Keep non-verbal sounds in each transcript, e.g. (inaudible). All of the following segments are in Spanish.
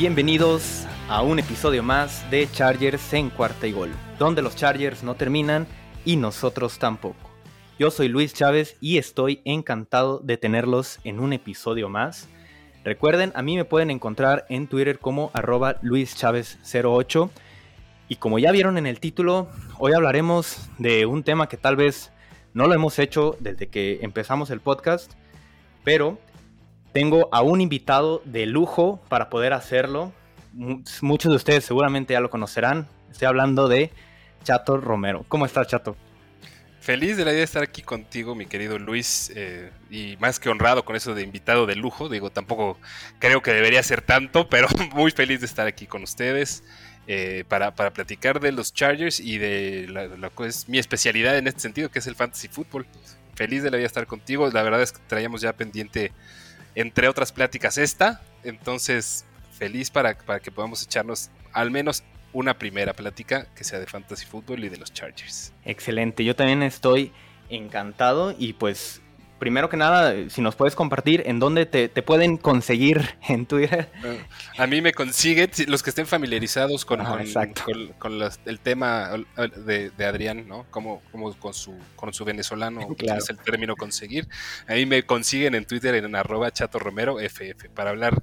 Bienvenidos a un episodio más de Chargers en cuarta y gol, donde los Chargers no terminan y nosotros tampoco. Yo soy Luis Chávez y estoy encantado de tenerlos en un episodio más. Recuerden, a mí me pueden encontrar en Twitter como arroba luischavez08. Y como ya vieron en el título, hoy hablaremos de un tema que tal vez no lo hemos hecho desde que empezamos el podcast, pero tengo a un invitado de lujo para poder hacerlo. Muchos de ustedes seguramente ya lo conocerán. Estoy hablando de Chato Romero. ¿Cómo estás, Chato? Feliz de la idea de estar aquí contigo, mi querido Luis, eh, y más que honrado con eso de invitado de lujo. Digo, tampoco creo que debería ser tanto, (laughs) pero muy feliz de estar aquí con ustedes eh, para, platicar de los Chargers y de lo que es mi especialidad en este sentido, que es el fantasy fútbol. Feliz de la vida de estar contigo. La verdad es que traíamos ya pendiente entre otras pláticas esta. Entonces, feliz para, para que podamos echarnos al menos una primera plática que sea de fantasy fútbol y de los Chargers. Excelente, yo también estoy encantado y pues primero que nada, si nos puedes compartir en dónde te, pueden conseguir (laughs) en Twitter. A mí me consiguen, los que estén familiarizados con, con, el tema de, Adrián, ¿no? Como, como con, su, con su venezolano, (laughs) es el término conseguir. A mí me consiguen en Twitter en arroba chato romero ff para hablar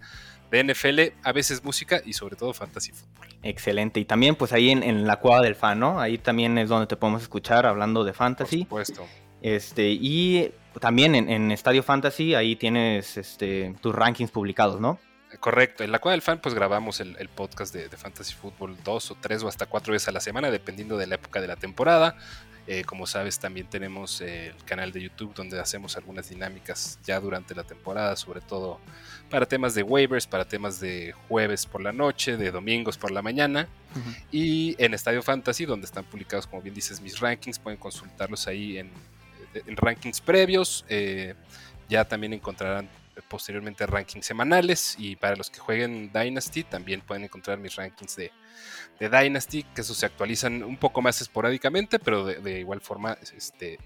de NFL, a veces música y sobre todo fantasy fútbol. Excelente. Y también pues ahí en, la cueva del fan, ¿no? Ahí también es donde te podemos escuchar hablando de fantasy. Por supuesto. Este, y también en, Estadio Fantasy, ahí tienes este, tus rankings publicados, ¿no? Correcto, en la cueva del fan pues grabamos el, podcast de, Fantasy Football dos o tres o hasta cuatro veces a la semana, dependiendo de la época de la temporada. Eh, como sabes, también tenemos eh, el canal de YouTube donde hacemos algunas dinámicas ya durante la temporada, sobre todo para temas de waivers, para temas de jueves por la noche, de domingos por la mañana. Y en Estadio Fantasy, donde están publicados, como bien dices, mis rankings, pueden consultarlos ahí en, rankings previos. Eh, ya también encontrarán posteriormente rankings semanales y para los que jueguen Dynasty también pueden encontrar mis rankings de, Dynasty, que esos se actualizan un poco más esporádicamente, pero de, igual forma este,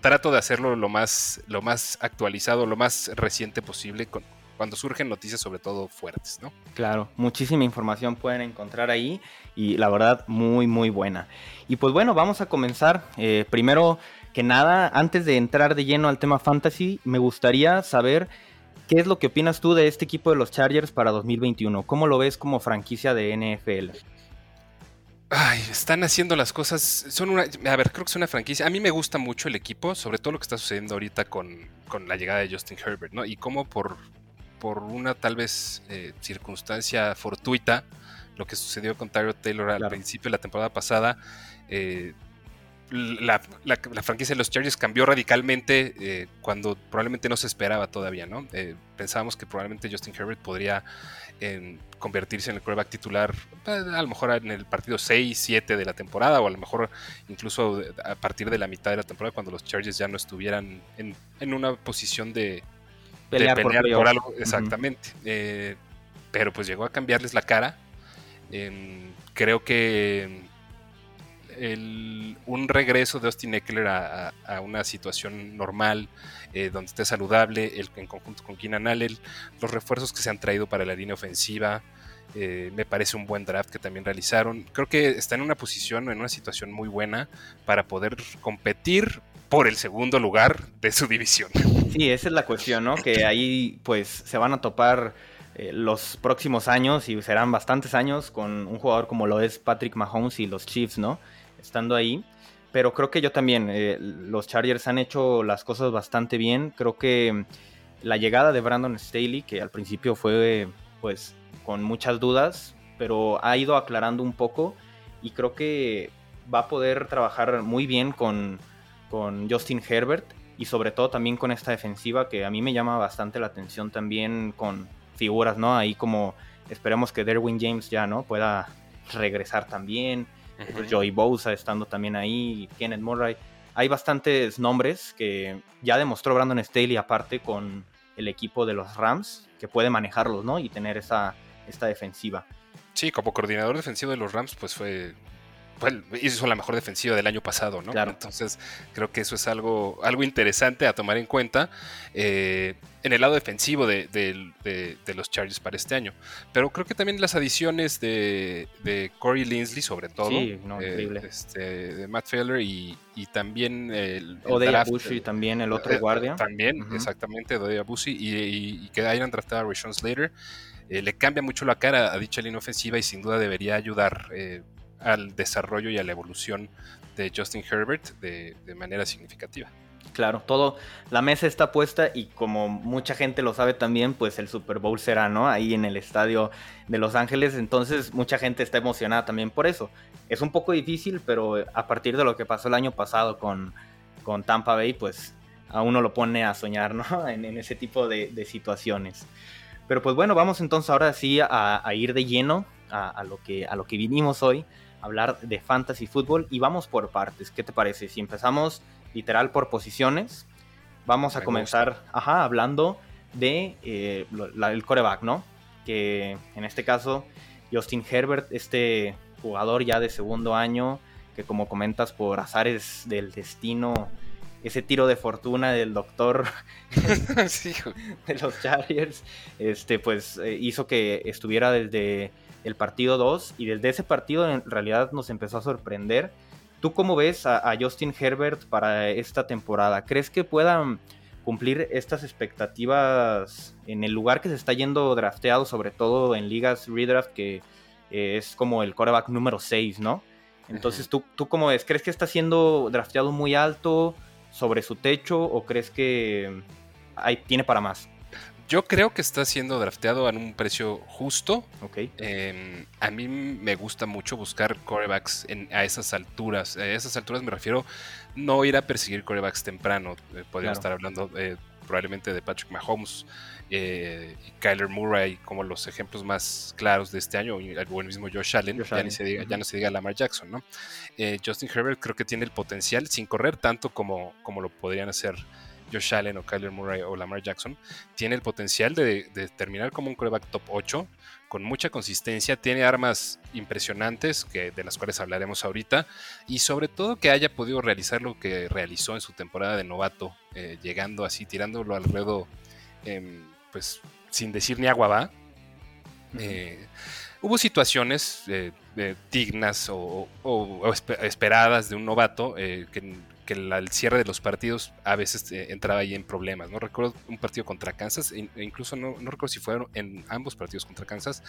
trato de hacerlo lo más, lo más actualizado, lo más reciente posible con, cuando surgen noticias sobre todo fuertes, ¿no? Claro, muchísima información pueden encontrar ahí y la verdad muy muy buena. Y pues bueno, vamos a comenzar. Eh, primero que nada, antes de entrar de lleno al tema fantasy, me gustaría saber ¿Qué es lo que opinas tú de este equipo de los Chargers para 2021? ¿Cómo lo ves como franquicia de NFL? Ay, están haciendo las cosas. Son una. A ver, creo que es una franquicia. A mí me gusta mucho el equipo, sobre todo lo que está sucediendo ahorita con, la llegada de Justin Herbert, ¿no? Y cómo por, por una tal vez eh, circunstancia fortuita, lo que sucedió con Tyrod Taylor al principio de la temporada pasada, eh, la, franquicia de los Chargers cambió radicalmente eh, cuando probablemente no se esperaba todavía, ¿no? Eh, pensábamos que probablemente Justin Herbert podría convertirse en el quarterback titular pues, a lo mejor en el partido 6, 7 de la temporada o a lo mejor incluso a partir de la mitad de la temporada cuando los Chargers ya no estuvieran en, una posición de pelear, por, algo, exactamente. Eh, pero pues llegó a cambiarles la cara. creo que un regreso de Austin Eckler a, una situación normal, eh, donde esté saludable, el, en conjunto con Keenan Allen, los refuerzos que se han traído para la línea ofensiva, eh, me parece un buen draft que también realizaron. Creo que está en una posición, en una situación muy buena para poder competir por el segundo lugar de su división. Sí, esa es la cuestión, ¿no? Que ahí pues se van a topar eh, los próximos años y serán bastantes años con un jugador como lo es Patrick Mahomes y los Chiefs, ¿no? Estando ahí. Pero creo que yo también, eh, los Chargers han hecho las cosas bastante bien. Creo que la llegada de Brandon Staley, que al principio fue pues con muchas dudas, pero ha ido aclarando un poco y creo que va a poder trabajar muy bien con, con Justin Herbert y sobre todo también con esta defensiva que a mí me llama bastante la atención también con figuras, ¿no? Ahí como esperemos que Derwin James ya, ¿no? Pueda regresar también. Joey Bosa estando también ahí, Kenneth Murray. Hay bastantes nombres que ya demostró Brandon Staley aparte con el equipo de los Rams, que puede manejarlos, ¿no? Y tener esa, esta defensiva. Sí, como coordinador defensivo de los Rams, pues fue pues, hizo la mejor defensiva del año pasado, ¿no? Entonces, creo que eso es algo, algo interesante a tomar en cuenta eh, en el lado defensivo de, los Chargers para este año. Pero creo que también las adiciones de, Corey Linsley, sobre todo, sí, no, eh, este, de Matt Feller y, también el, el Odea también el otro eh, guardia. También, exactamente, Odea Bushi, y, que hayan tratado a Rashawn Slater. le cambia mucho la cara a dicha línea ofensiva y sin duda debería ayudar al desarrollo y a la evolución de Justin Herbert de, manera significativa. Claro, todo, la mesa está puesta y como mucha gente lo sabe también, pues el Super Bowl será, ¿no? Ahí en el estadio de Los Ángeles, entonces mucha gente está emocionada también por eso. Es un poco difícil, pero a partir de lo que pasó el año pasado con, con Tampa Bay, pues a uno lo pone a soñar, ¿no? (laughs) En, ese tipo de, situaciones. Pero pues bueno, vamos entonces ahora sí a, ir de lleno a, lo que, a lo que vinimos hoy hablar de fantasy fútbol y vamos por partes. ¿Qué te parece? Si empezamos literal por posiciones, vamos a comenzar ajá, hablando de eh, el coreback, ¿no? Que en este caso, Justin Herbert, este jugador ya de segundo año, que como comentas por azares del destino, ese tiro de fortuna del doctor (laughs) de los Chargers, este, pues eh, hizo que estuviera desde el partido 2 y desde ese partido en realidad nos empezó a sorprender. ¿Tú cómo ves a, Justin Herbert para esta temporada? ¿Crees que puedan cumplir estas expectativas en el lugar que se está yendo drafteado, sobre todo en ligas redraft, que eh, es como el coreback número 6, ¿no? Entonces, ¿tú, ¿tú cómo ves? ¿Crees que está siendo drafteado muy alto sobre su techo o crees que hay, tiene para más? Yo creo que está siendo drafteado a un precio justo. Ok. Em, a mí me gusta mucho buscar corebacks a esas alturas. A esas alturas me refiero no ir a perseguir corebacks temprano. Eh, podríamos estar hablando eh, probablemente de Patrick Mahomes eh, y Kyler Murray como los ejemplos más claros de este año, o el mismo Josh Allen, ya, Ni se diga, ya no se diga Lamar Jackson, ¿no? Justin Herbert creo que tiene el potencial, sin correr tanto como, como lo podrían hacer Josh Allen o Kyler Murray o Lamar Jackson, tiene el potencial de, terminar como un quarterback top 8 con mucha consistencia, tiene armas impresionantes que, de las cuales hablaremos ahorita y sobre todo que haya podido realizar lo que realizó en su temporada de novato, eh, llegando así, tirándolo al ruedo, em, pues sin decir ni agua va. Eh, hubo situaciones eh, dignas o, esperadas de un novato que que el cierre de los partidos a veces eh, entraba ahí en problemas. No recuerdo un partido contra Kansas, e incluso no, recuerdo si fueron en ambos partidos contra Kansas,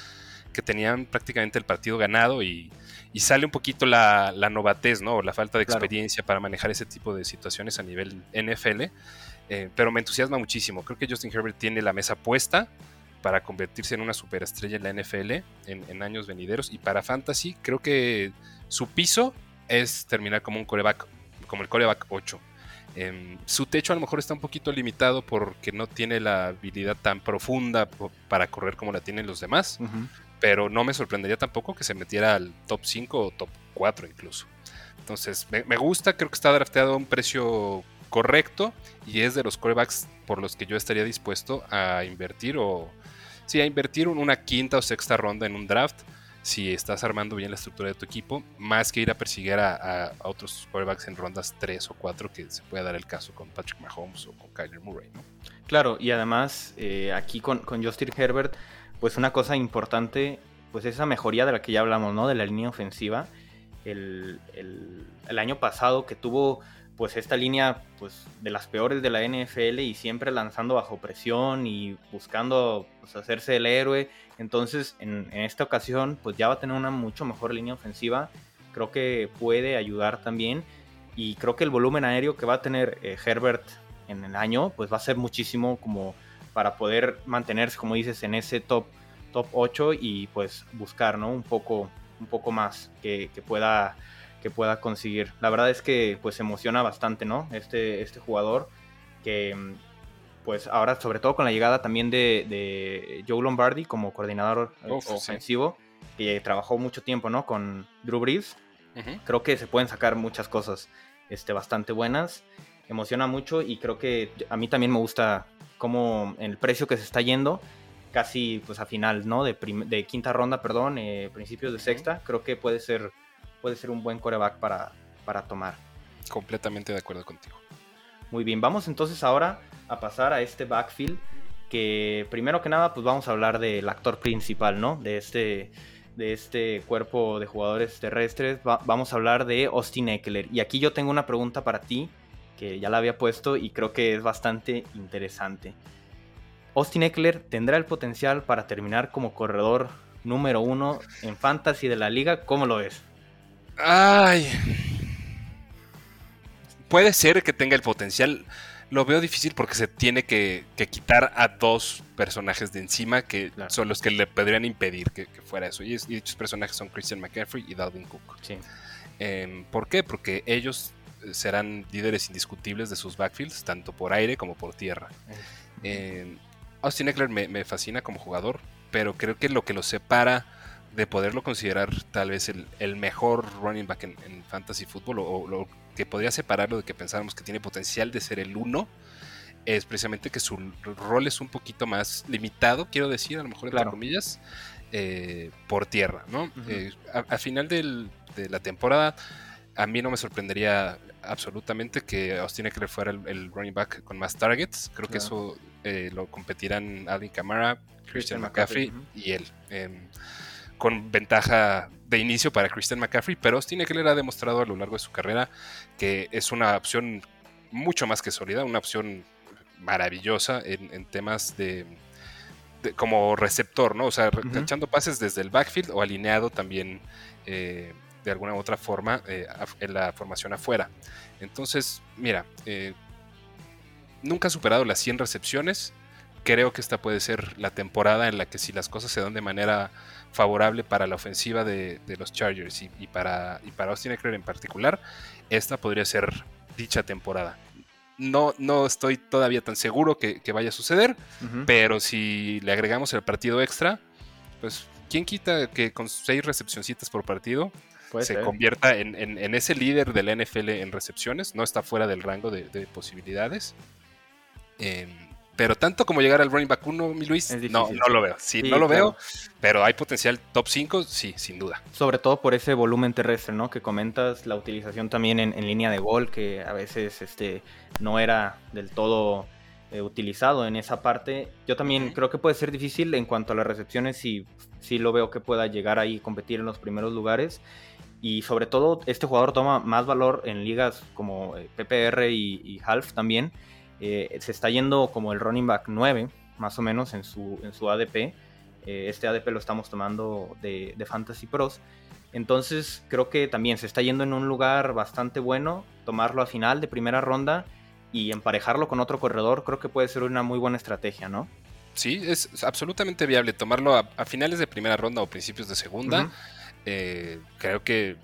que tenían prácticamente el partido ganado y, sale un poquito la, novatez, ¿no? O la falta de experiencia para manejar ese tipo de situaciones a nivel NFL. Eh, pero me entusiasma muchísimo. Creo que Justin Herbert tiene la mesa puesta para convertirse en una superestrella en la NFL en, en años venideros. Y para Fantasy, creo que su piso es terminar como un coreback como el coreback 8. Em, su techo a lo mejor está un poquito limitado porque no tiene la habilidad tan profunda para correr como la tienen los demás, pero no me sorprendería tampoco que se metiera al top 5 o top 4 incluso. Entonces, me, gusta, creo que está drafteado a un precio correcto y es de los corebacks por los que yo estaría dispuesto a invertir o sí, a invertir una quinta o sexta ronda en un draft si estás armando bien la estructura de tu equipo, más que ir a perseguir a, otros quarterbacks en rondas 3 o 4, que se puede dar el caso con Patrick Mahomes o con Kyler Murray, ¿no? Claro, y además eh, aquí con, con, Justin Herbert, pues una cosa importante, pues esa mejoría de la que ya hablamos, ¿no? De la línea ofensiva. El, el año pasado que tuvo pues esta línea pues de las peores de la NFL y siempre lanzando bajo presión y buscando pues, hacerse el héroe. Entonces en, esta ocasión pues ya va a tener una mucho mejor línea ofensiva. Creo que puede ayudar también y creo que el volumen aéreo que va a tener eh, Herbert en el año pues va a ser muchísimo como para poder mantenerse como dices en ese top top 8 y pues buscar ¿no? un poco un poco más que, que pueda que pueda conseguir. La verdad es que pues emociona bastante, ¿no? Este, este jugador que pues ahora sobre todo con la llegada también de, Joe Lombardi como coordinador ofensivo, que trabajó mucho tiempo, ¿no? Con Drew Brees. Creo que se pueden sacar muchas cosas este, bastante buenas. Emociona mucho y creo que a mí también me gusta como el precio que se está yendo casi pues a final, ¿no? De, de quinta ronda, perdón, eh, principios de sexta, creo que puede ser puede ser un buen coreback para, para tomar. Completamente de acuerdo contigo. Muy bien, vamos entonces ahora a pasar a este backfield que primero que nada pues vamos a hablar del actor principal, ¿no? De este, de este cuerpo de jugadores terrestres. vamos a hablar de Austin Eckler. Y aquí yo tengo una pregunta para ti que ya la había puesto y creo que es bastante interesante. Austin Eckler tendrá el potencial para terminar como corredor número uno en fantasy de la liga. ¿Cómo lo ves? Ay. Puede ser que tenga el potencial. Lo veo difícil porque se tiene que, quitar a dos personajes de encima que son los que le podrían impedir que, fuera eso. Y, dichos personajes son Christian McCaffrey y Dalvin Cook. Em, ¿Por qué? Porque ellos serán líderes indiscutibles de sus backfields, tanto por aire como por tierra. Em, Austin Eckler me, fascina como jugador, pero creo que lo que lo separa de poderlo considerar tal vez el, mejor running back en, fantasy fútbol o, lo que podría separarlo de que pensáramos que tiene potencial de ser el uno es precisamente que su rol es un poquito más limitado, quiero decir, a lo mejor entre comillas, eh, por tierra, ¿no? Eh, al final de la temporada, a mí no me sorprendería absolutamente que Austin Eckler fuera el, running back con más targets. Creo que eso eh, lo competirán Alvin Kamara, Christian, McCaffrey, y él. Con ventaja de inicio para Christian McCaffrey, pero Austin Eckler ha demostrado a lo largo de su carrera que es una opción mucho más que sólida, una opción maravillosa en, temas de, como receptor, ¿no? O sea, echando pases desde el backfield o alineado también eh, de alguna u otra forma eh, en la formación afuera. Entonces, mira, eh, nunca ha superado las 100 recepciones. Creo que esta puede ser la temporada en la que si las cosas se dan de manera favorable para la ofensiva de, los Chargers y, para, y para Austin Eckler en particular, esta podría ser dicha temporada. No, no estoy todavía tan seguro que, vaya a suceder, pero si le agregamos el partido extra, pues ¿quién quita que con seis recepcioncitas por partido se convierta en, ese líder de la NFL en recepciones. No está fuera del rango de, posibilidades. Em, pero tanto como llegar al running back 1, mi Luis, no, no lo veo. Sí, no lo veo, pero hay potencial top 5, sí, sin duda. Sobre todo por ese volumen terrestre, ¿no? Que comentas, la utilización también en, línea de gol, que a veces este, no era del todo eh, utilizado en esa parte. Yo también creo que puede ser difícil en cuanto a las recepciones, y sí lo veo que pueda llegar ahí y competir en los primeros lugares. Y sobre todo, este jugador toma más valor en ligas como eh, PPR y, Half también. Eh, se está yendo como el running back 9, más o menos, en su, en su ADP. Eh, este ADP lo estamos tomando de, Fantasy Pros. Entonces, creo que también se está yendo en un lugar bastante bueno. Tomarlo a final de primera ronda y emparejarlo con otro corredor, creo que puede ser una muy buena estrategia, ¿no? Sí, es absolutamente viable tomarlo a, finales de primera ronda o principios de segunda. Eh, creo que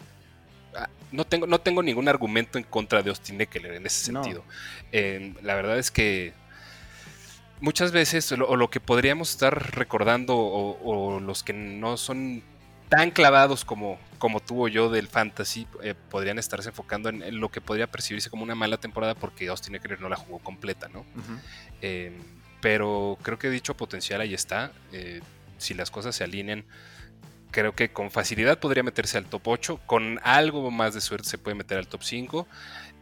no tengo, no tengo ningún argumento en contra de Austin Eckler en ese sentido. la verdad es que muchas veces, o lo, que podríamos estar recordando, o, los que no son tan clavados como, como tú o yo del fantasy, eh, podrían estarse enfocando en, lo que podría percibirse como una mala temporada porque Austin Eckler no la jugó completa, ¿no? Em, pero creo que dicho potencial ahí está. Eh, si las cosas se alinean creo que con facilidad podría meterse al top 8. Con algo más de suerte se puede meter al top 5.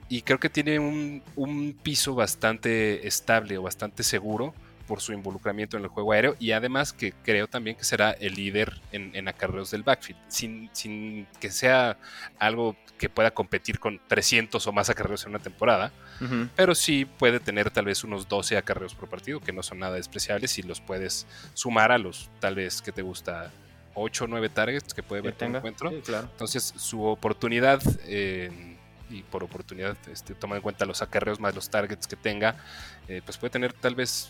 Y creo que tiene un, piso bastante estable o bastante seguro por su involucramiento en el juego aéreo. Y además que creo también que será el líder en, acarreos del backfield. Sin, sin, que sea algo que pueda competir con 300 o más acarreos en una temporada. Pero sí puede tener tal vez unos 12 acarreos por partido, que no son nada despreciables. Y los puedes sumar a los tal vez que te gusta 8 o 9 targets que puede ver en encuentro. Entonces, su oportunidad, eh, y por oportunidad, este, toma en cuenta los acarreos más los targets que tenga, eh, pues puede tener tal vez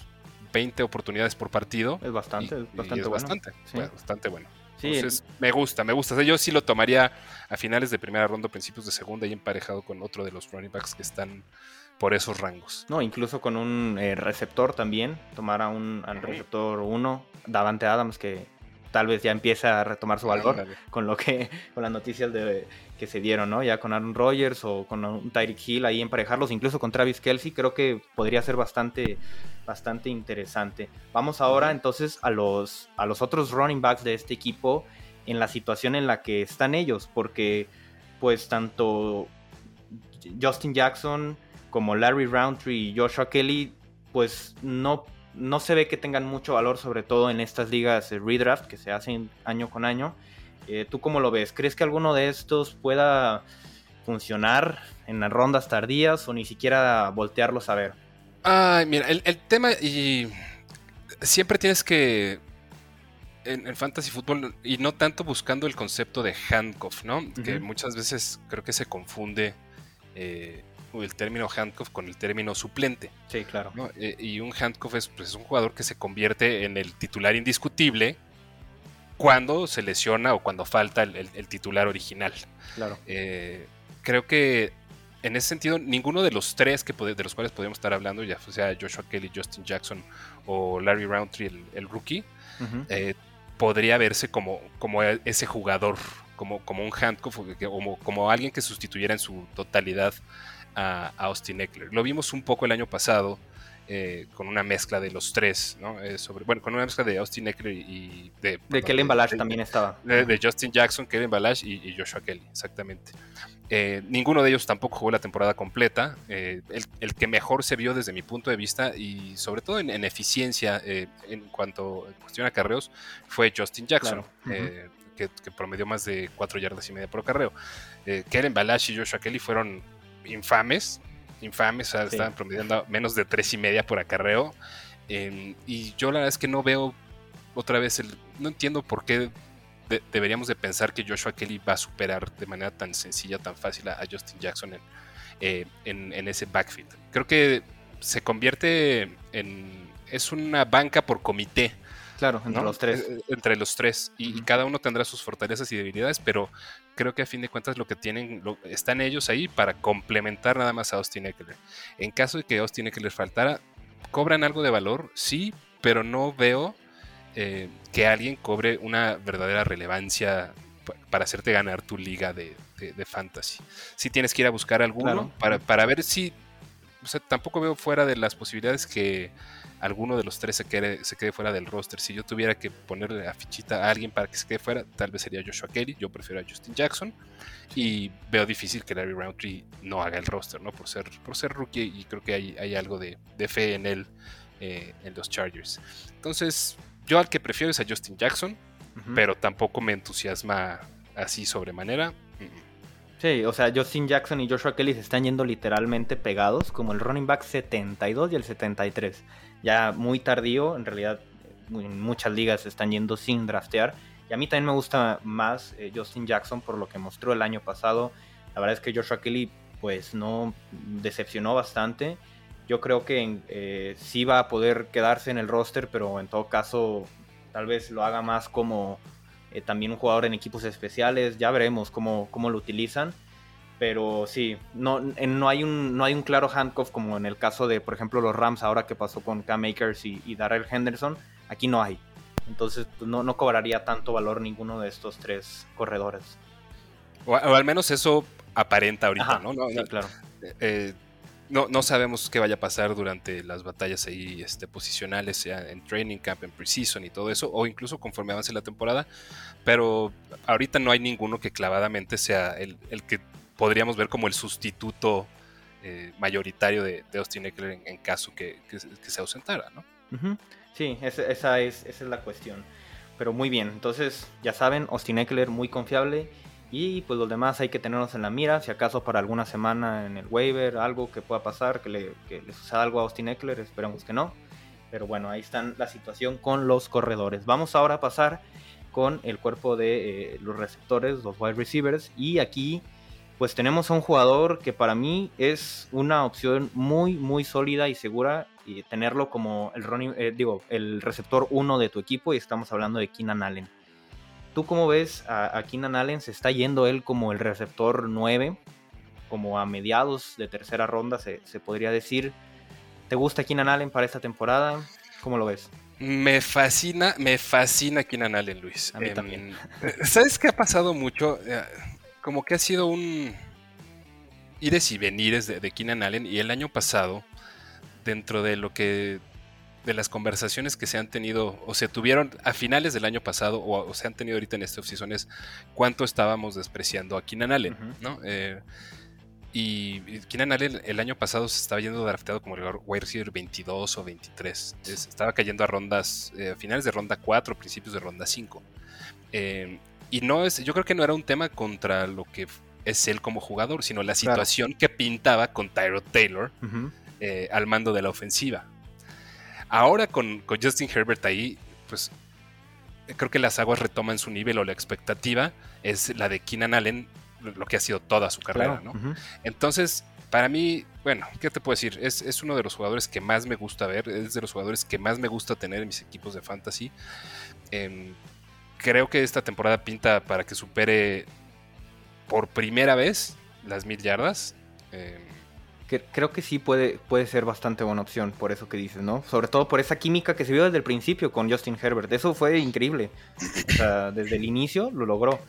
20 oportunidades por partido. Es bastante, es bastante bueno. Bastante, bastante bueno. Entonces, me gusta, me gusta. yo sí lo tomaría a finales de primera ronda, principios de segunda y emparejado con otro de los running backs que están por esos rangos. No, incluso con un eh, receptor también, tomar a un al receptor 1, Davante Adams, que tal vez ya empieza a retomar su valor con lo que con las noticias de, que se dieron, ¿no? Ya con Aaron Rodgers o con un Tyreek Hill ahí emparejarlos, incluso con Travis Kelsey, creo que podría ser bastante bastante interesante. Vamos ahora entonces a los a los otros running backs de este equipo en la situación en la que están ellos, porque pues tanto Justin Jackson como Larry Roundtree y Joshua Kelly, pues no, no se ve que tengan mucho valor, sobre todo en estas ligas de redraft que se hacen año con año. Eh, ¿Tú cómo lo ves? ¿Crees que alguno de estos pueda funcionar en las rondas tardías o ni siquiera voltearlos a ver? Ay, mira, el, tema y siempre tienes que en el fantasy fútbol y no tanto buscando el concepto de handcuff, ¿no? Que muchas veces creo que se confunde eh, el término handcuff con el término suplente. Sí, claro. Eh, y un handcuff es, pues, es, un jugador que se convierte en el titular indiscutible cuando se lesiona o cuando falta el, titular original. Claro. Eh, creo que en ese sentido, ninguno de los tres que de los cuales podríamos estar hablando, ya sea Joshua Kelly, Justin Jackson o Larry Roundtree, el, rookie, eh, podría verse como, como ese jugador, como, como un handcuff, como, como alguien que sustituyera en su totalidad a, Austin Eckler. Lo vimos un poco el año pasado. Eh, con una mezcla de los tres, ¿no? Eh, sobre, bueno, con una mezcla de Austin Eckler y de... De Kellen Balash también estaba. De, Justin Jackson, Kellen Balash y, Joshua Kelly, exactamente. Eh, ninguno de ellos tampoco jugó la temporada completa. El, que mejor se vio desde mi punto de vista y sobre todo en, eficiencia en cuanto a cuestión de acarreos fue Justin Jackson, que, promedió más de 4 yardas y media por acarreo. Keren Balash y Joshua Kelly fueron infames, infames, estaban promediando menos de 3 y media por acarreo. y yo la verdad es que no veo otra vez, el, no entiendo por qué deberíamos de pensar que Joshua Kelly va a superar de manera tan sencilla, tan fácil a, Justin Jackson eh, en, en, ese backfield. Creo que se convierte en... es una banca por comité. Claro, entre los tres. Eh, entre los tres. Y, cada uno tendrá sus fortalezas y debilidades, pero creo que a fin de cuentas lo que tienen, están ellos ahí para complementar nada más a Austin Eckler. En caso de que Austin Eckler faltara, cobran algo de valor, sí, pero no veo eh, que alguien cobre una verdadera relevancia para hacerte ganar tu liga de, fantasy. Si tienes que ir a buscar alguno para, ver si. O sea, tampoco veo fuera de las posibilidades que alguno de los tres se quede, se quede fuera del roster. Si yo tuviera que ponerle a fichita a alguien para que se quede fuera, tal vez sería Joshua Kelly. Yo prefiero a Justin Jackson. Y veo difícil que Larry Roundtree no haga el roster, ¿no? Por ser, por ser rookie y creo que hay, hay algo de, fe en él eh, en los Chargers. Entonces, yo al que prefiero es a Justin Jackson, pero tampoco me entusiasma así sobremanera. Sí, o sea, Justin Jackson y Joshua Kelly se están yendo literalmente pegados, como el running back 72 y el 73. Ya muy tardío, en realidad en muchas ligas se están yendo sin draftear. Y a mí también me gusta más eh, Justin Jackson por lo que mostró el año pasado. La verdad es que Joshua Kelly pues no decepcionó bastante. Yo creo que eh, sí va a poder quedarse en el roster, pero en todo caso tal vez lo haga más como eh, también un jugador en equipos especiales. Ya veremos cómo, cómo lo utilizan. Pero sí, no, no, hay un, no hay un claro handcuff como en el caso de, por ejemplo, los Rams ahora que pasó con Cam Makers y, y Darrell Henderson. Aquí no hay. Entonces pues, no, no cobraría tanto valor ninguno de estos tres corredores. O, al menos eso aparenta ahorita, ¿no? Sí, claro. Eh, no, no sabemos qué vaya a pasar durante las batallas ahí este, posicionales, sea en training camp, en preseason y todo eso, o incluso conforme avance la temporada. Pero ahorita no hay ninguno que clavadamente sea el, que podríamos ver como el sustituto eh, mayoritario de, Austin Eckler en, caso que, se ausentara, ¿no? Sí, esa, esa, es, esa es la cuestión. Pero muy bien, entonces ya saben, Austin Eckler muy confiable y pues los demás hay que tenerlos en la mira, si acaso para alguna semana en el waiver, algo que pueda pasar, que le, que suceda algo a Austin Eckler, esperemos que no. Pero bueno, ahí está la situación con los corredores. Vamos ahora a pasar con el cuerpo de eh, los receptores, los wide receivers. Y aquí pues tenemos a un jugador que para mí es una opción muy, muy sólida y segura. Y tenerlo como el, eh, digo, el receptor 1 de tu equipo y estamos hablando de Keenan Allen. ¿Tú cómo ves a, Keenan Allen? Se está yendo él como el receptor 9, como a mediados de tercera ronda, se, podría decir. ¿Te gusta Keenan Allen para esta temporada? ¿Cómo lo ves? Me fascina, me fascina Keenan Allen, Luis. A mí em, también. (laughs) ¿Sabes qué ha pasado mucho? Eh, como que ha sido un ires y venires de, de Keenan Allen. Y el año pasado, dentro de lo que de las conversaciones que se han tenido o se tuvieron a finales del año pasado o, se han tenido ahorita en este offseason es cuánto estábamos despreciando a Keenan Allen, ¿no? Eh, y Keenan Allen el año pasado se estaba yendo drafteado como el wide receiver 22 o 23. estaba cayendo a rondas, eh, a finales de ronda 4, principios de ronda 5. Eh, y no es, yo creo que no era un tema contra lo que es él como jugador, sino la situación que pintaba con Tyrod Taylor al mando de la ofensiva. Ahora con, Justin Herbert ahí, pues creo que las aguas retoman su nivel o la expectativa es la de Keenan Allen, lo que ha sido toda su carrera, ¿no? Entonces, para mí, bueno, ¿qué te puedo decir? Es, uno de los jugadores que más me gusta ver, es de los jugadores que más me gusta tener en mis equipos de fantasy. Em, creo que esta temporada pinta para que supere por primera vez las mil yardas. Eh, creo que sí puede, puede ser bastante buena opción, por eso que dices, ¿no? Sobre todo por esa química que se vio desde el principio con Justin Herbert. Eso fue increíble. O sea, (laughs) desde el inicio lo logró.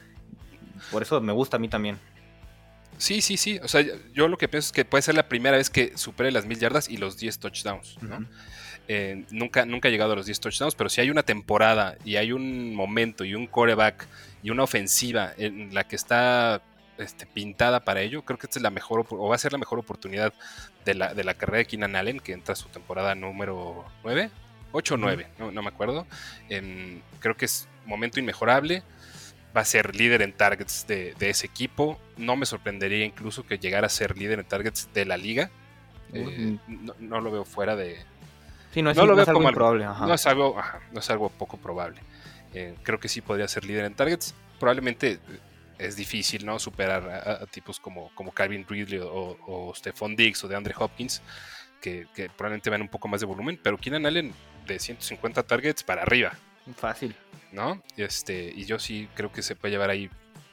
Por eso me gusta a mí también. Sí, sí, sí. O sea, yo lo que pienso es que puede ser la primera vez que supere las mil yardas y los 10 touchdowns, ¿no? Eh, nunca, nunca ha llegado a los 10 touchdowns, pero si hay una temporada y hay un momento y un coreback y una ofensiva en la que está este, pintada para ello. Creo que esta es la mejor, o va a ser la mejor oportunidad de la, de la carrera de Keenan Allen, que entra a su temporada número 9, 8 o 9, no, me acuerdo. creo que es momento inmejorable. Va a ser líder en targets de, ese equipo. No me sorprendería incluso que llegara a ser líder en targets de la liga. Eh, no, lo veo fuera de. Sí, no es, algo improbable. No, es algo, no es algo poco probable. Eh, creo que sí podría ser líder en targets. Probablemente es difícil, ¿no? Superar a, tipos como, como Calvin Ridley o, o, Stephon Diggs o de Andre Hopkins, que, probablemente van un poco más de volumen, pero Keenan Allen de 150 targets para arriba. Fácil. ¿No? Este, y yo sí creo que se puede llevar ahí,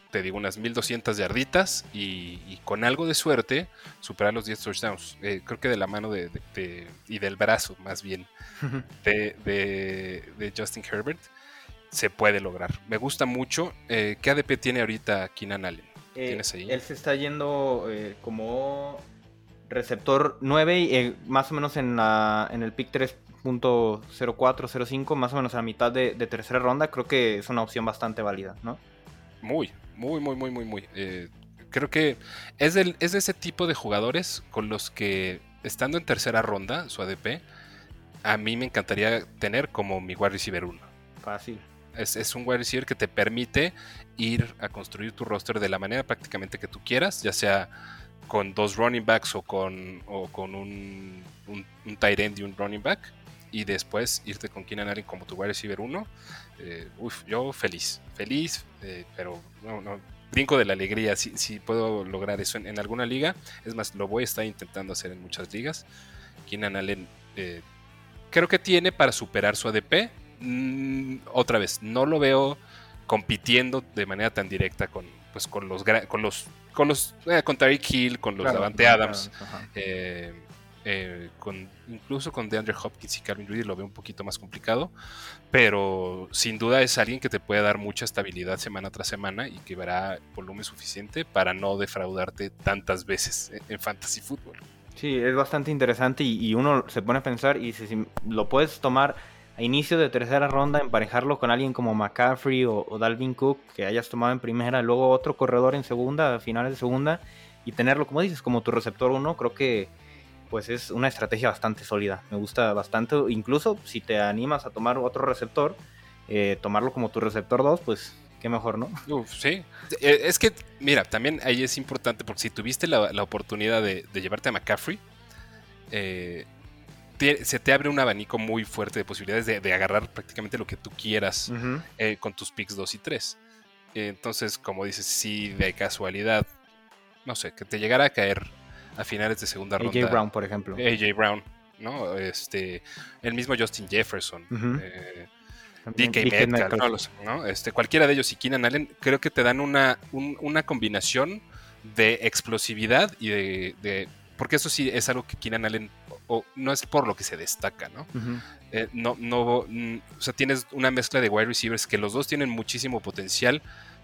te digo, unas 1200 yarditas y, y con algo de suerte superar los 10 touchdowns. Eh, creo que de la mano de, y del brazo, más bien, (laughs) de, de Justin Herbert se puede lograr. Me gusta mucho. Eh, ¿Qué ADP tiene ahorita Keenan Allen? Eh, ¿Tienes ahí? Él se está yendo eh, como receptor 9, y, más o menos en, la, en el pick 3.0405, más o menos a mitad de, tercera ronda. Creo que es una opción bastante válida, ¿no? Muy, muy, muy, muy, muy, muy. creo que es, es de ese tipo de jugadores con los que, estando en tercera ronda, su ADP, a mí me encantaría tener como mi wide receiver 1. Fácil es, un wide receiver que te permite ir a construir tu roster de la manera prácticamente que tú quieras, ya sea con dos running backs o con, con un, un, tight end y un running back. Y después irte con Keenan Allen como tu wide receiver 1. Eh, yo feliz, feliz, eh, pero no, no, brinco de la alegría si, si puedo lograr eso en, alguna liga. Es más, lo voy a estar intentando hacer en muchas ligas. Keenan Allen eh, creo que tiene para superar su ADP Mm, otra vez, no lo veo compitiendo de manera tan directa con, pues, con los con los con los eh, con Tariq Hill, con los Davante Adams, eh, eh, con, incluso con DeAndre Hopkins y Calvin Ridley lo veo un poquito más complicado, pero sin duda es alguien que te puede dar mucha estabilidad semana tras semana y que verá volumen suficiente para no defraudarte tantas veces en, fantasy fútbol. Sí, es bastante interesante y, uno se pone a pensar y si lo puedes tomar a inicio de tercera ronda emparejarlo con alguien como McCaffrey o, Dalvin Cook que hayas tomado en primera, luego otro corredor en segunda, a finales de segunda y tenerlo como dices como tu receptor uno, creo que pues es una estrategia bastante sólida. Me gusta bastante, incluso si te animas a tomar otro receptor, eh, tomarlo como tu receptor 2, pues qué mejor, ¿no? sí, eh, es que, mira, también ahí es importante porque si tuviste la, oportunidad de, de, llevarte a McCaffrey, eh, se te abre un abanico muy fuerte de posibilidades de, agarrar prácticamente lo que tú quieras eh, con tus picks 2 y 3. entonces, como dices, si de casualidad, no sé, que te llegara a caer a finales de segunda ronda. AJ Brown, por ejemplo. AJ Brown, ¿no? Este, el mismo Justin Jefferson. Eh, DK Metcalf, ¿no? Este, cualquiera de ellos y Keenan Allen, creo que te dan una, una combinación de explosividad y de, Porque eso sí es algo que Keenan Allen o no es por lo que se destaca, ¿no? Eh, no, no, mm, o sea, tienes una mezcla de wide receivers que los dos tienen muchísimo potencial,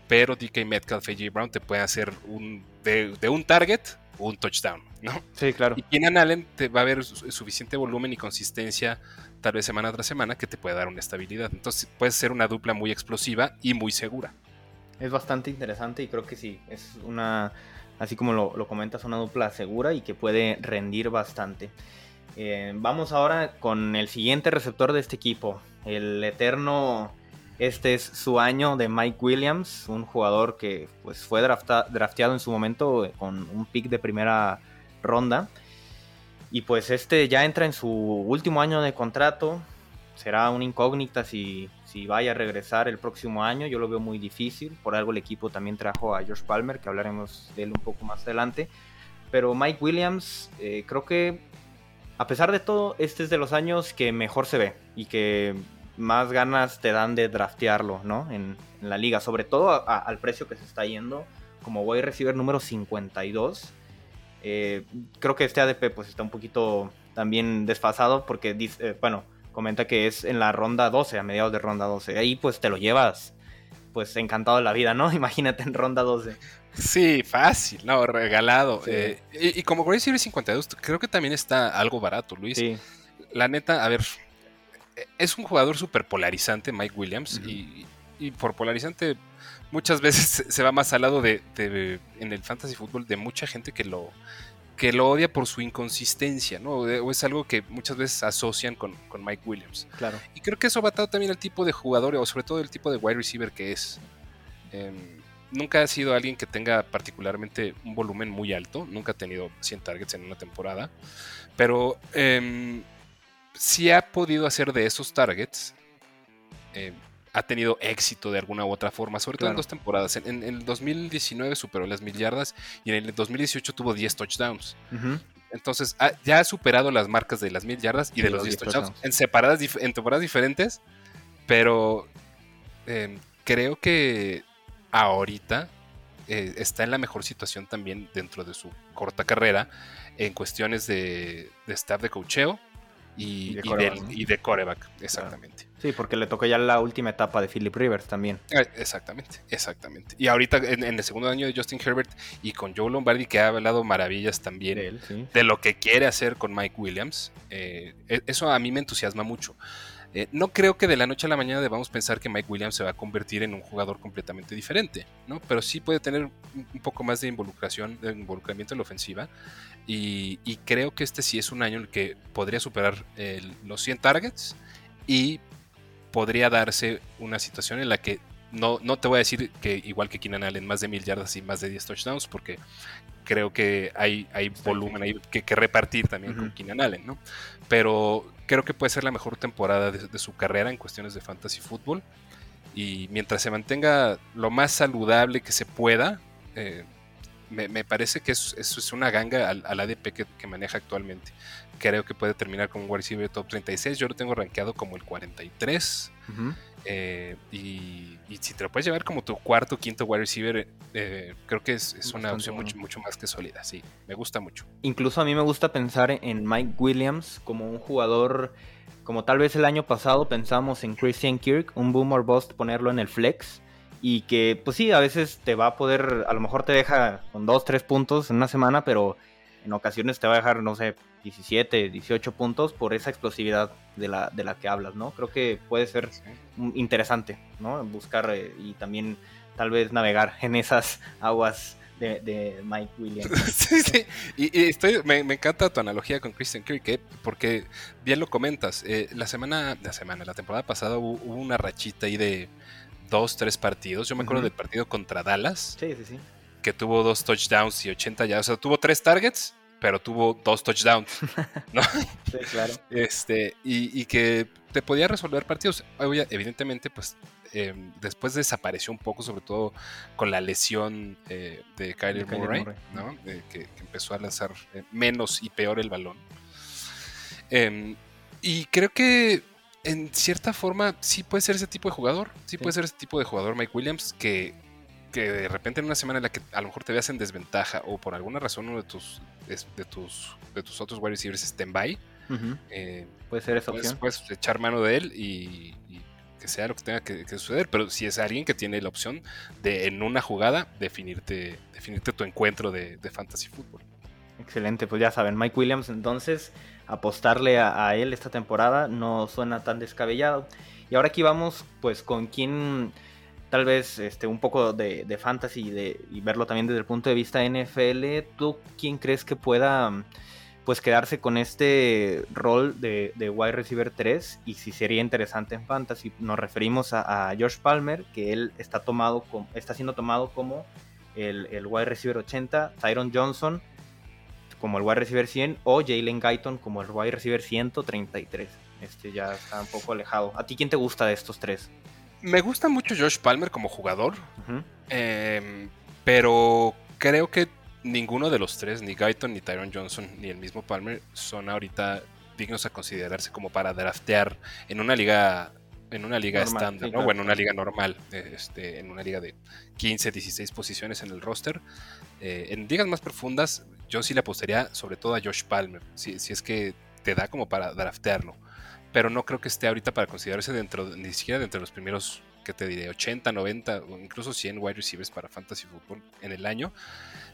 pero DK Metcalf y AJ Brown te pueden hacer un, de, un target un touchdown, ¿no? Sí, claro. Y Keenan Allen te va a haber suficiente volumen y consistencia, tal vez semana tras semana, que te puede dar una estabilidad. Entonces puede ser una dupla muy explosiva y muy segura. Es bastante interesante y creo que sí, es una, así como lo, lo comentas, una dupla segura y que puede rendir bastante. Eh, vamos ahora con el siguiente receptor de este equipo, el eterno, este es su año de Mike Williams, un jugador que pues, fue drafteado en su momento con un pick de primera ronda. Y pues este ya entra en su último año de contrato. Será una incógnita si, si vaya a regresar el próximo año. Yo lo veo muy difícil. Por algo el equipo también trajo a George Palmer, que hablaremos de él un poco más adelante. Pero Mike Williams, eh, creo que a pesar de todo, este es de los años que mejor se ve y que más ganas te dan de draftearlo, ¿no? En, la liga, sobre todo al precio que se está yendo, como voy a recibir número 52. Eh, creo que este ADP pues está un poquito también desfasado porque eh, bueno, comenta que es en la ronda 12, a mediados de ronda 12. Ahí pues te lo llevas pues encantado de la vida, ¿no? (laughs) Imagínate en ronda 12. Sí, fácil, no, regalado. Eh, y, como Grace Series 52, creo que también está algo barato, Luis. Sí. La neta, a ver, es un jugador súper polarizante, Mike Williams, y, por polarizante muchas veces se va más al lado de, en el fantasy fútbol de mucha gente que lo que lo odia por su inconsistencia, ¿no? O es algo que muchas veces asocian con, Mike Williams. Claro. Y creo que eso va atado también al tipo de jugador, o sobre todo el tipo de wide receiver que es. Em, nunca ha sido alguien que tenga particularmente un volumen muy alto, nunca ha tenido 100 targets en una temporada, pero eh, sí ha podido hacer de esos targets, em, ha tenido éxito de alguna u otra forma, sobre todo en dos temporadas. En, el 2019 superó las mil yardas y en el 2018 tuvo 10 touchdowns. Entonces ya ha superado las marcas de las mil yardas y de los 10 touchdowns en, separadas, en temporadas diferentes, pero em, creo que ahorita eh, está en la mejor situación también dentro de su corta carrera en cuestiones de, de staff de cocheo y, de, coreback, exactamente. Sí, porque le tocó ya la última etapa de Philip Rivers también. Eh, exactamente, exactamente. Y ahorita en, el segundo año de Justin Herbert y con Joe Lombardi, que ha hablado maravillas también de, lo que quiere hacer con Mike Williams, eh, e, eso a mí me entusiasma mucho. Eh, no creo que de la noche a la mañana debamos pensar que Mike Williams se va a convertir en un jugador completamente diferente, ¿no? Pero sí puede tener un poco más de involucración, de involucramiento en la ofensiva. Y, creo que este sí es un año en el que podría superar los 100 targets y podría darse una situación en la que no, no te voy a decir que igual que Keenan Allen, más de mil yardas y más de 10 touchdowns, porque creo que hay, hay volumen ahí que, repartir también con Keenan Allen, ¿no? Pero creo que puede ser la mejor temporada de, su carrera en cuestiones de fantasy fútbol. Y mientras se mantenga lo más saludable que se pueda, eh, me, parece que eso, es una ganga al, ADP que, maneja actualmente. Creo que puede terminar como un wide receiver top 36. Yo lo tengo rankeado como el 43. Eh, y, si te lo puedes llevar como tu cuarto, quinto wide receiver, eh, creo que es, una opción mucho, mucho más que sólida. Sí, me gusta mucho. Incluso a mí me gusta pensar en Mike Williams como un jugador, como tal vez el año pasado pensamos en Christian Kirk, un boomer bust, ponerlo en el flex y que pues sí, a veces te va a poder, a lo mejor te deja con 2, 3 puntos en una semana, pero en ocasiones te va a dejar, no sé, 17, 18 puntos por esa explosividad de la, de la que hablas, ¿no? Creo que puede ser interesante, ¿no? Buscar eh, y también tal vez navegar (laughs) en esas aguas de, Mike Williams. (laughs) sí, sí. Y, estoy, me, encanta tu analogía con Christian Kirk, ¿eh? porque bien lo comentas. Eh, la semana, la semana, la temporada pasada hubo una rachita ahí de dos, tres partidos. Yo me acuerdo del partido contra Dallas. Sí, sí, sí. Que tuvo dos touchdowns y 80 ya. O sea, tuvo tres targets, pero tuvo dos touchdowns. ¿no? (laughs) sí, claro. Este, y, que te podía resolver partidos. Evidentemente, pues em, después desapareció un poco, sobre todo con la lesión eh, de Kyler Murray, ¿no? que, empezó a lanzar eh, menos y peor el balón. Em, y creo que en cierta forma sí puede ser ese tipo de jugador. Sí, puede ser ese tipo de jugador, Mike Williams, que, que de repente en una semana en la que a lo mejor te veas en desventaja o por alguna razón uno de tus, de tus, de tus otros wide receivers esté en bye. Eh, puede ser esa opción. Puedes echar mano de él y, que sea lo que tenga que, suceder. Pero si es alguien que tiene la opción de en una jugada definirte, definirte tu encuentro de, de fantasy fútbol. Excelente, pues ya saben, Mike Williams entonces apostarle a, él esta temporada no suena tan descabellado. Y ahora aquí vamos pues con quien tal vez este, un poco de, fantasy de, y verlo también desde el punto de vista NFL, ¿tú quién crees que pueda pues quedarse con este rol de, wide receiver 3 y si sería interesante en fantasy? Nos referimos a, a Josh Palmer, que él está, tomado está siendo tomado como el, el wide receiver 80, Tyron Johnson como el wide receiver 100 o Jalen Guyton como el wide receiver 133. Este ya está un poco alejado. ¿A ti quién te gusta de estos tres? Me gusta mucho Josh Palmer como jugador, em, pero creo que ninguno de los tres, ni Guyton, ni Tyron Johnson, ni el mismo Palmer, son ahorita dignos a considerarse como para draftear en una liga en una liga estándar, ¿no? O en una liga normal, este, en una liga de 15, 16 posiciones en el roster. Eh, en ligas más profundas, yo sí le apostaría sobre todo a Josh Palmer, si, si es que te da como para draftearlo. Pero no creo que esté ahorita para considerarse dentro, ni siquiera dentro de los primeros, que te diré, 80, 90 o incluso 100 wide receivers para fantasy football en el año.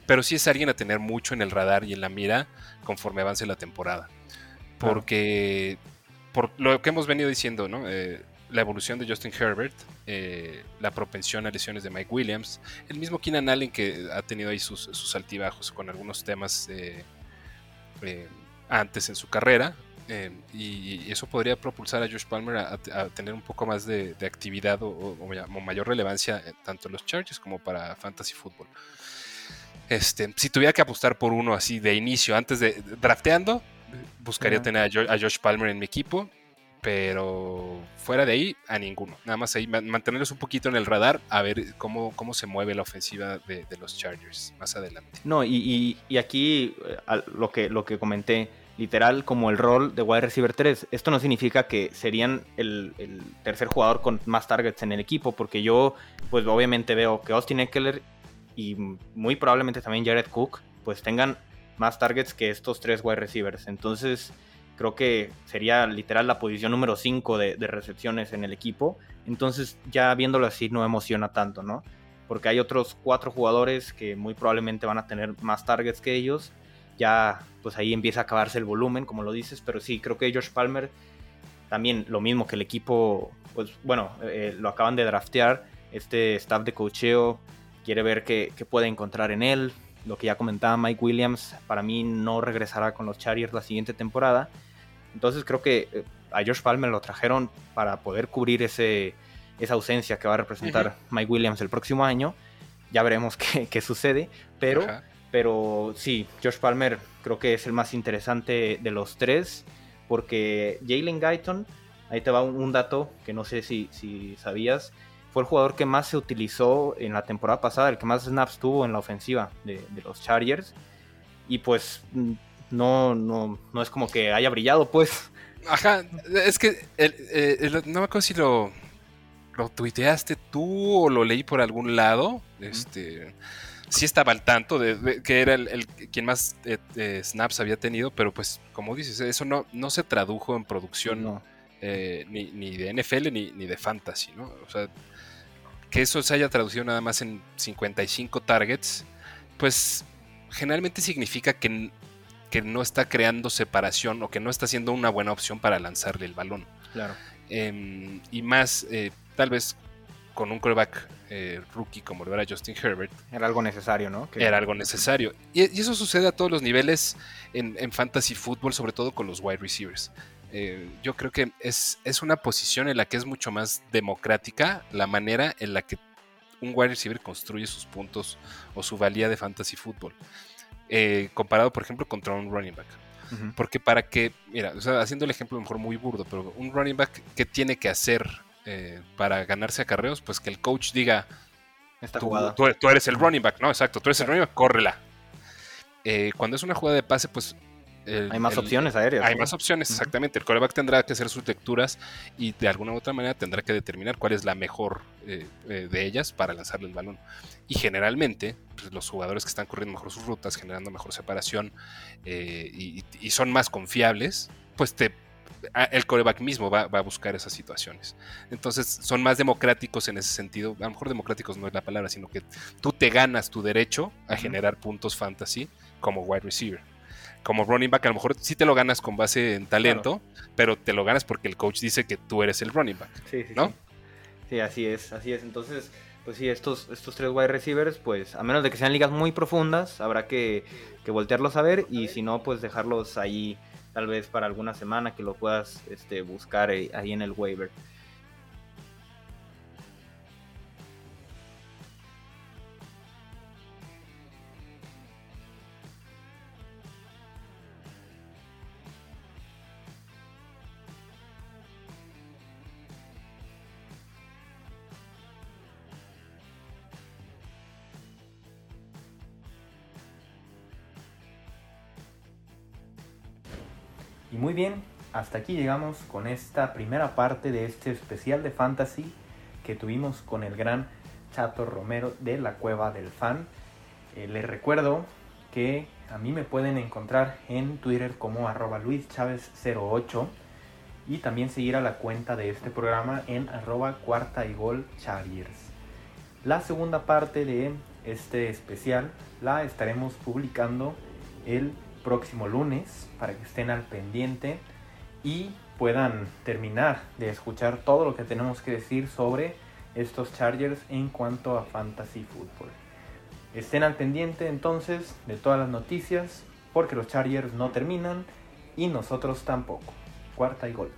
Pero sí es alguien a tener mucho en el radar y en la mira conforme avance la temporada. Porque, por lo que hemos venido diciendo, ¿no? Eh, la evolución de Justin Herbert, eh, la propensión a lesiones de Mike Williams, el mismo Keenan Allen que ha tenido ahí sus, altibajos con algunos temas eh, antes en su carrera. Y, eso podría propulsar a Josh Palmer a, tener un poco más de, actividad o, mayor relevancia tanto en los Chargers como para Fantasy Football. Este, si tuviera que apostar por uno así de inicio, antes de drafteando, buscaría tener a Josh Palmer en mi equipo pero fuera de ahí, a ninguno. Nada más ahí mantenerlos un poquito en el radar a ver cómo, cómo se mueve la ofensiva de, los Chargers más adelante. No, y, aquí eh, lo, que, lo que comenté, literal como el rol de wide receiver 3. Esto no significa que serían el, tercer jugador con más targets en el equipo, porque yo, pues obviamente veo que Austin Eckler y muy probablemente también Jared Cook, pues tengan más targets que estos tres wide receivers. Entonces creo que sería literal la posición número 5 de, recepciones en el equipo. Entonces ya viéndolo así no emociona tanto, ¿no? Porque hay otros cuatro jugadores que muy probablemente van a tener más targets que ellos. Ya pues ahí empieza a acabarse el volumen, como lo dices, pero sí, creo que Josh Palmer también lo mismo que el equipo, pues bueno, eh, lo acaban de draftear, este staff de cocheo quiere ver qué, qué puede encontrar en él. Lo que ya comentaba Mike Williams, para mí no regresará con los Chargers la siguiente temporada entonces creo que eh, a Josh Palmer lo trajeron para poder cubrir ese, esa ausencia que va a representar Mike Williams el próximo año. Ya veremos (laughs) qué, sucede, pero, pero sí, Josh Palmer creo que es el más interesante de los tres, porque Jalen Guyton, ahí te va un, dato que no sé si, si sabías, fue el jugador que más se utilizó en la temporada pasada, el que más snaps tuvo en la ofensiva de, de los Chargers. Y pues mm, no, no, no es como que haya brillado, pues. Ajá, es que no me acuerdo si lo, lo tuiteaste tú o lo leí por algún lado. Este, sí estaba al tanto de, que era el, quien más eh, eh, snaps había tenido, pero pues como dices, eso no, no se tradujo en producción eh, ni, ni, de NFL ni, ni, de fantasy, ¿no? O sea, que eso se haya traducido nada más en 55 targets, pues generalmente significa que que no está creando separación o que no está siendo una buena opción para lanzarle el balón. Claro. Em, y más, tal vez con un quarterback eh, rookie como lo era Justin Herbert. Era algo necesario, ¿no? Era algo necesario. Y, eso sucede a todos los niveles en, fantasy football, sobre todo con los wide receivers. Eh, yo creo que es, es una posición en la que es mucho más democrática la manera en la que un wide receiver construye sus puntos o su valía de fantasy football. Eh, comparado, por ejemplo, contra un running back. Porque para que, mira, haciendo el ejemplo mejor muy burdo, pero un running back, ¿qué tiene que hacer eh, para ganarse acarreos? Pues que el coach diga, tú, tú, eres el running back, ¿no? Exacto, tú eres el running back, córrela. Eh, cuando es una jugada de pase, pues hay más opciones aéreas. Hay más opciones, exactamente. El coreback tendrá que hacer sus lecturas y de alguna u otra manera tendrá que determinar cuál es la mejor eh, de ellas para lanzarle el balón. Y generalmente, pues, los jugadores que están corriendo mejor sus rutas, generando mejor separación eh, y, son más confiables, pues te, el coreback mismo va, va, a buscar esas situaciones. Entonces son más democráticos en ese sentido. A lo mejor democráticos no es la palabra, sino que tú te ganas tu derecho a generar puntos fantasy como wide receiver. como running back, a lo mejor sí te lo ganas con base en talento, pero te lo ganas porque el coach dice que tú eres el running back. Sí, sí, ¿no? Sí. así es, así es. Entonces, pues sí, estos, estos tres wide receivers, pues a menos de que sean ligas muy profundas, habrá que, que voltearlos a ver y si no, pues dejarlos ahí tal vez para alguna semana que lo puedas este, buscar eh, ahí en el waiver. Muy bien, hasta aquí llegamos con esta primera parte de este especial de fantasy que tuvimos con el gran Chato Romero de la Cueva del Fan. Eh, les recuerdo que a mí me pueden encontrar en Twitter como arroba luischavez08 y también seguir a la cuenta de este programa en arroba cuarta y gol La segunda parte de este especial la estaremos publicando el próximo lunes para que estén al pendiente y puedan terminar de escuchar todo lo que tenemos que decir sobre estos Chargers en cuanto a fantasy football. Estén al pendiente entonces de todas las noticias porque los Chargers no terminan y nosotros tampoco. Cuarta y gol.